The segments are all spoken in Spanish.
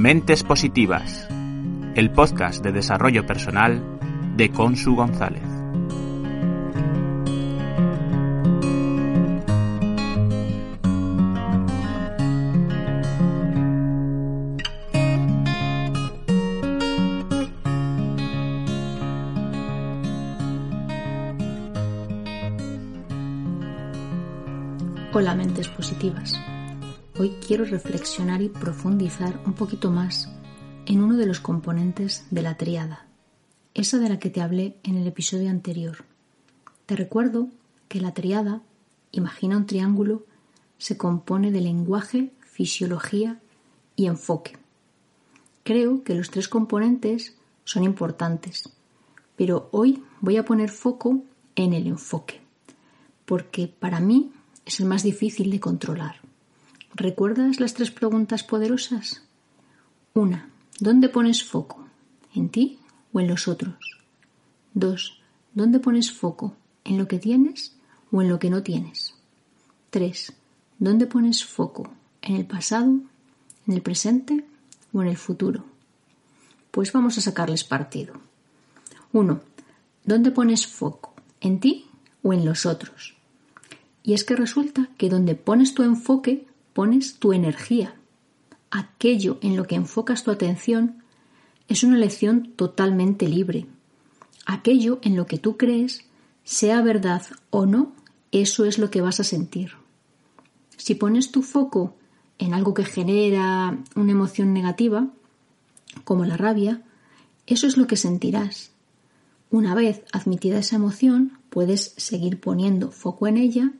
Mentes Positivas, el podcast de desarrollo personal de Consu González. Hola mentes positivas. Hoy quiero reflexionar y profundizar un poquito más en uno de los componentes de la triada, esa de la que te hablé en el episodio anterior. Te recuerdo que la triada, imagina un triángulo, se compone de lenguaje, fisiología y enfoque. Creo que los tres componentes son importantes, pero hoy voy a poner foco en el enfoque, porque para mí es el más difícil de controlar. ¿Recuerdas las tres preguntas poderosas? Una, ¿dónde pones foco? ¿En ti o en los otros? Dos, ¿dónde pones foco? ¿En lo que tienes o en lo que no tienes? Tres, ¿dónde pones foco? ¿En el pasado, en el presente o en el futuro? Pues vamos a sacarles partido. Uno, ¿dónde pones foco? ¿En ti o en los otros? Y es que resulta que donde pones tu enfoque, pones tu energía. Aquello en lo que enfocas tu atención es una elección totalmente libre. Aquello en lo que tú crees, sea verdad o no, eso es lo que vas a sentir. Si pones tu foco en algo que genera una emoción negativa, como la rabia, eso es lo que sentirás. Una vez admitida esa emoción, puedes seguir poniendo foco en ella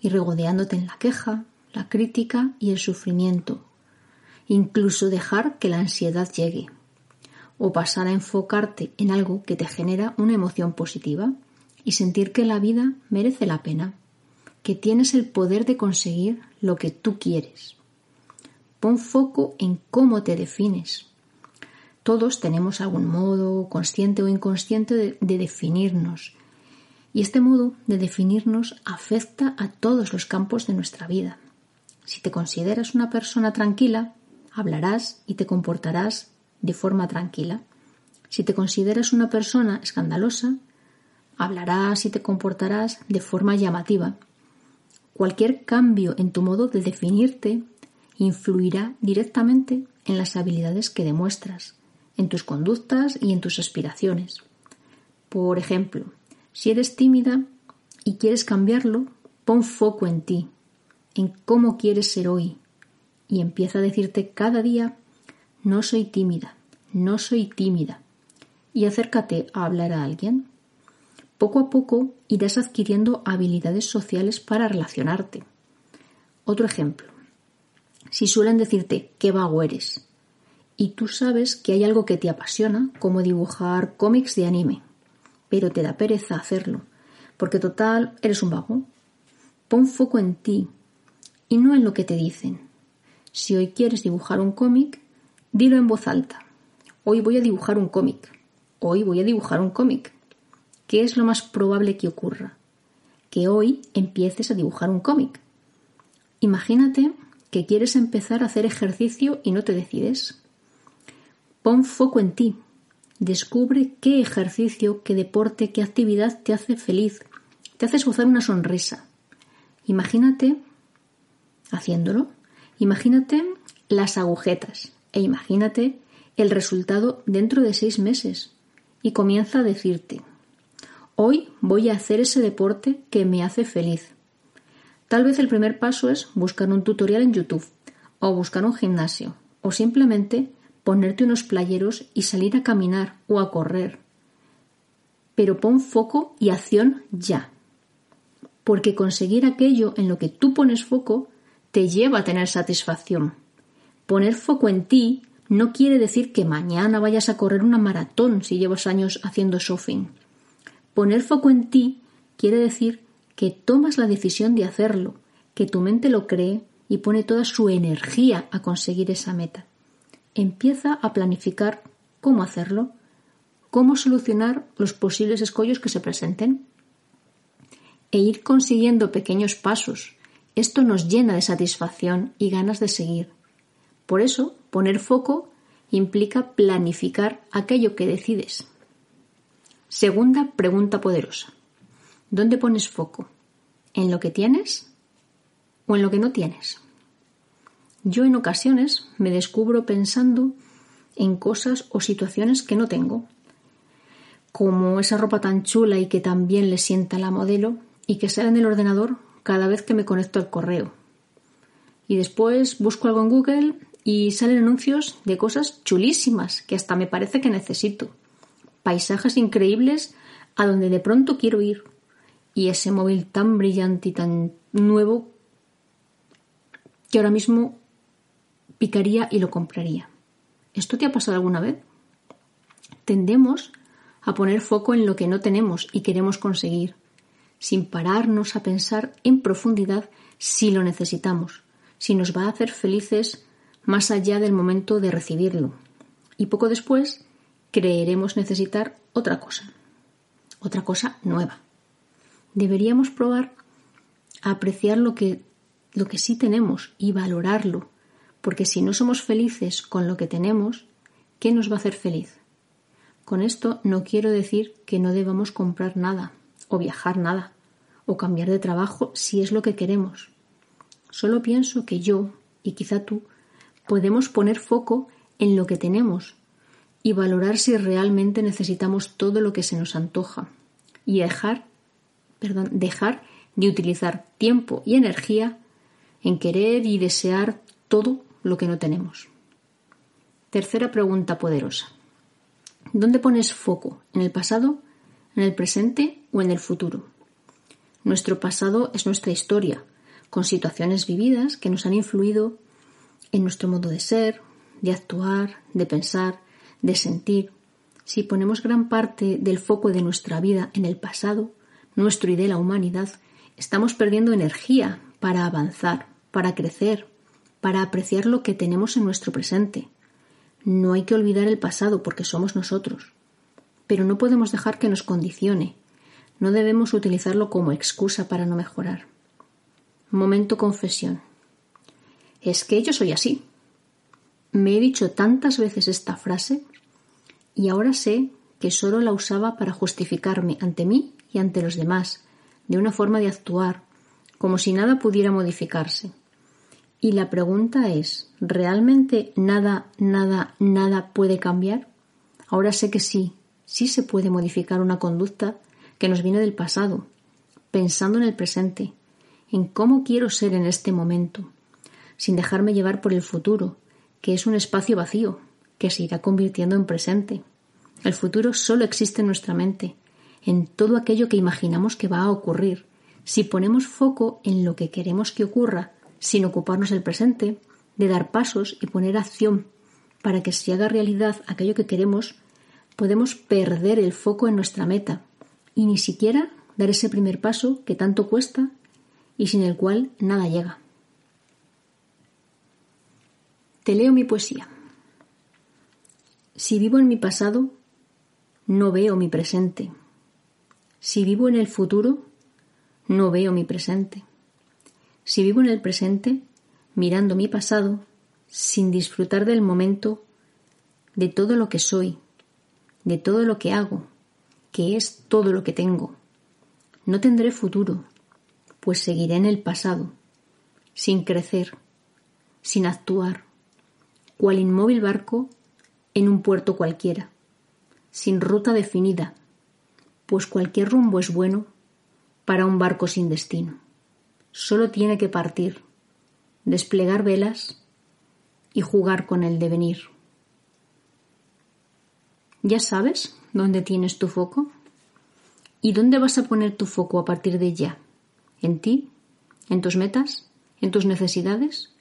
y regodeándote en la queja, la crítica y el sufrimiento, incluso dejar que la ansiedad llegue, o pasar a enfocarte en algo que te genera una emoción positiva y sentir que la vida merece la pena, que tienes el poder de conseguir lo que tú quieres. Pon foco en cómo te defines. Todos tenemos algún modo, consciente o inconsciente, de, de definirnos y este modo de definirnos afecta a todos los campos de nuestra vida. Si te consideras una persona tranquila, hablarás y te comportarás de forma tranquila. Si te consideras una persona escandalosa, hablarás y te comportarás de forma llamativa. Cualquier cambio en tu modo de definirte influirá directamente en las habilidades que demuestras, en tus conductas y en tus aspiraciones. Por ejemplo, si eres tímida y quieres cambiarlo, pon foco en ti, en cómo quieres ser hoy, y empieza a decirte cada día, no soy tímida, no soy tímida, y acércate a hablar a alguien. Poco a poco irás adquiriendo habilidades sociales para relacionarte. Otro ejemplo. Si suelen decirte qué vago eres, y tú sabes que hay algo que te apasiona, como dibujar cómics de anime, pero te da pereza hacerlo, porque total eres un vago. Pon foco en ti y no en lo que te dicen. Si hoy quieres dibujar un cómic, dilo en voz alta. Hoy voy a dibujar un cómic. Hoy voy a dibujar un cómic. ¿Qué es lo más probable que ocurra? Que hoy empieces a dibujar un cómic. Imagínate que quieres empezar a hacer ejercicio y no te decides. Pon foco en ti Descubre qué ejercicio, qué deporte, qué actividad te hace feliz, te hace esbozar una sonrisa. Imagínate haciéndolo, imagínate las agujetas e imagínate el resultado dentro de seis meses y comienza a decirte, hoy voy a hacer ese deporte que me hace feliz. Tal vez el primer paso es buscar un tutorial en YouTube o buscar un gimnasio o simplemente ponerte unos playeros y salir a caminar o a correr. Pero pon foco y acción ya. Porque conseguir aquello en lo que tú pones foco te lleva a tener satisfacción. Poner foco en ti no quiere decir que mañana vayas a correr una maratón si llevas años haciendo shopping. Poner foco en ti quiere decir que tomas la decisión de hacerlo, que tu mente lo cree y pone toda su energía a conseguir esa meta empieza a planificar cómo hacerlo, cómo solucionar los posibles escollos que se presenten e ir consiguiendo pequeños pasos. Esto nos llena de satisfacción y ganas de seguir. Por eso, poner foco implica planificar aquello que decides. Segunda pregunta poderosa. ¿Dónde pones foco? ¿En lo que tienes o en lo que no tienes? Yo en ocasiones me descubro pensando en cosas o situaciones que no tengo, como esa ropa tan chula y que también le sienta la modelo y que sale en el ordenador cada vez que me conecto al correo. Y después busco algo en Google y salen anuncios de cosas chulísimas que hasta me parece que necesito. Paisajes increíbles a donde de pronto quiero ir. Y ese móvil tan brillante y tan nuevo que ahora mismo picaría y lo compraría. ¿Esto te ha pasado alguna vez? Tendemos a poner foco en lo que no tenemos y queremos conseguir, sin pararnos a pensar en profundidad si lo necesitamos, si nos va a hacer felices más allá del momento de recibirlo. Y poco después creeremos necesitar otra cosa, otra cosa nueva. Deberíamos probar a apreciar lo que, lo que sí tenemos y valorarlo, porque si no somos felices con lo que tenemos, ¿qué nos va a hacer feliz? Con esto no quiero decir que no debamos comprar nada, o viajar nada, o cambiar de trabajo si es lo que queremos. Solo pienso que yo, y quizá tú, podemos poner foco en lo que tenemos y valorar si realmente necesitamos todo lo que se nos antoja y dejar, perdón, dejar de utilizar tiempo y energía en querer y desear todo lo que no tenemos. Tercera pregunta poderosa. ¿Dónde pones foco? ¿En el pasado, en el presente o en el futuro? Nuestro pasado es nuestra historia, con situaciones vividas que nos han influido en nuestro modo de ser, de actuar, de pensar, de sentir. Si ponemos gran parte del foco de nuestra vida en el pasado, nuestro y de la humanidad, estamos perdiendo energía para avanzar, para crecer, para apreciar lo que tenemos en nuestro presente. No hay que olvidar el pasado porque somos nosotros, pero no podemos dejar que nos condicione. No debemos utilizarlo como excusa para no mejorar. Momento confesión. Es que yo soy así. Me he dicho tantas veces esta frase y ahora sé que solo la usaba para justificarme ante mí y ante los demás, de una forma de actuar, como si nada pudiera modificarse. Y la pregunta es, ¿realmente nada, nada, nada puede cambiar? Ahora sé que sí, sí se puede modificar una conducta que nos viene del pasado, pensando en el presente, en cómo quiero ser en este momento, sin dejarme llevar por el futuro, que es un espacio vacío, que se irá convirtiendo en presente. El futuro solo existe en nuestra mente, en todo aquello que imaginamos que va a ocurrir. Si ponemos foco en lo que queremos que ocurra, sin ocuparnos del presente, de dar pasos y poner acción para que se haga realidad aquello que queremos, podemos perder el foco en nuestra meta y ni siquiera dar ese primer paso que tanto cuesta y sin el cual nada llega. Te leo mi poesía. Si vivo en mi pasado, no veo mi presente. Si vivo en el futuro, no veo mi presente. Si vivo en el presente, mirando mi pasado, sin disfrutar del momento, de todo lo que soy, de todo lo que hago, que es todo lo que tengo, no tendré futuro, pues seguiré en el pasado, sin crecer, sin actuar, cual inmóvil barco en un puerto cualquiera, sin ruta definida, pues cualquier rumbo es bueno para un barco sin destino. Solo tiene que partir, desplegar velas y jugar con el devenir. ¿Ya sabes dónde tienes tu foco? ¿Y dónde vas a poner tu foco a partir de ya? ¿En ti? ¿En tus metas? ¿En tus necesidades?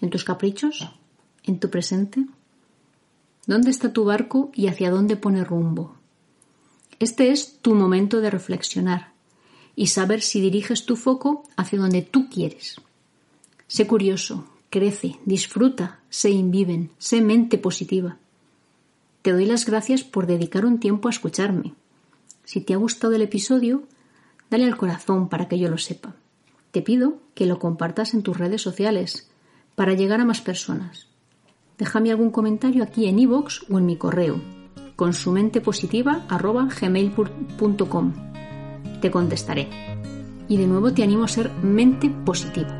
¿En tus caprichos? en tu presente? ¿Dónde está tu barco y hacia dónde pone rumbo? Este es tu momento de reflexionar y saber si diriges tu foco hacia donde tú quieres. Sé curioso, crece, disfruta, sé inviven, sé mente positiva. Te doy las gracias por dedicar un tiempo a escucharme. Si te ha gustado el episodio, dale al corazón para que yo lo sepa. Te pido que lo compartas en tus redes sociales para llegar a más personas. déjame algún comentario aquí en iVoox o en mi correo consumentepositiva.gmail.com Te contestaré. Y de nuevo te animo a ser mente positiva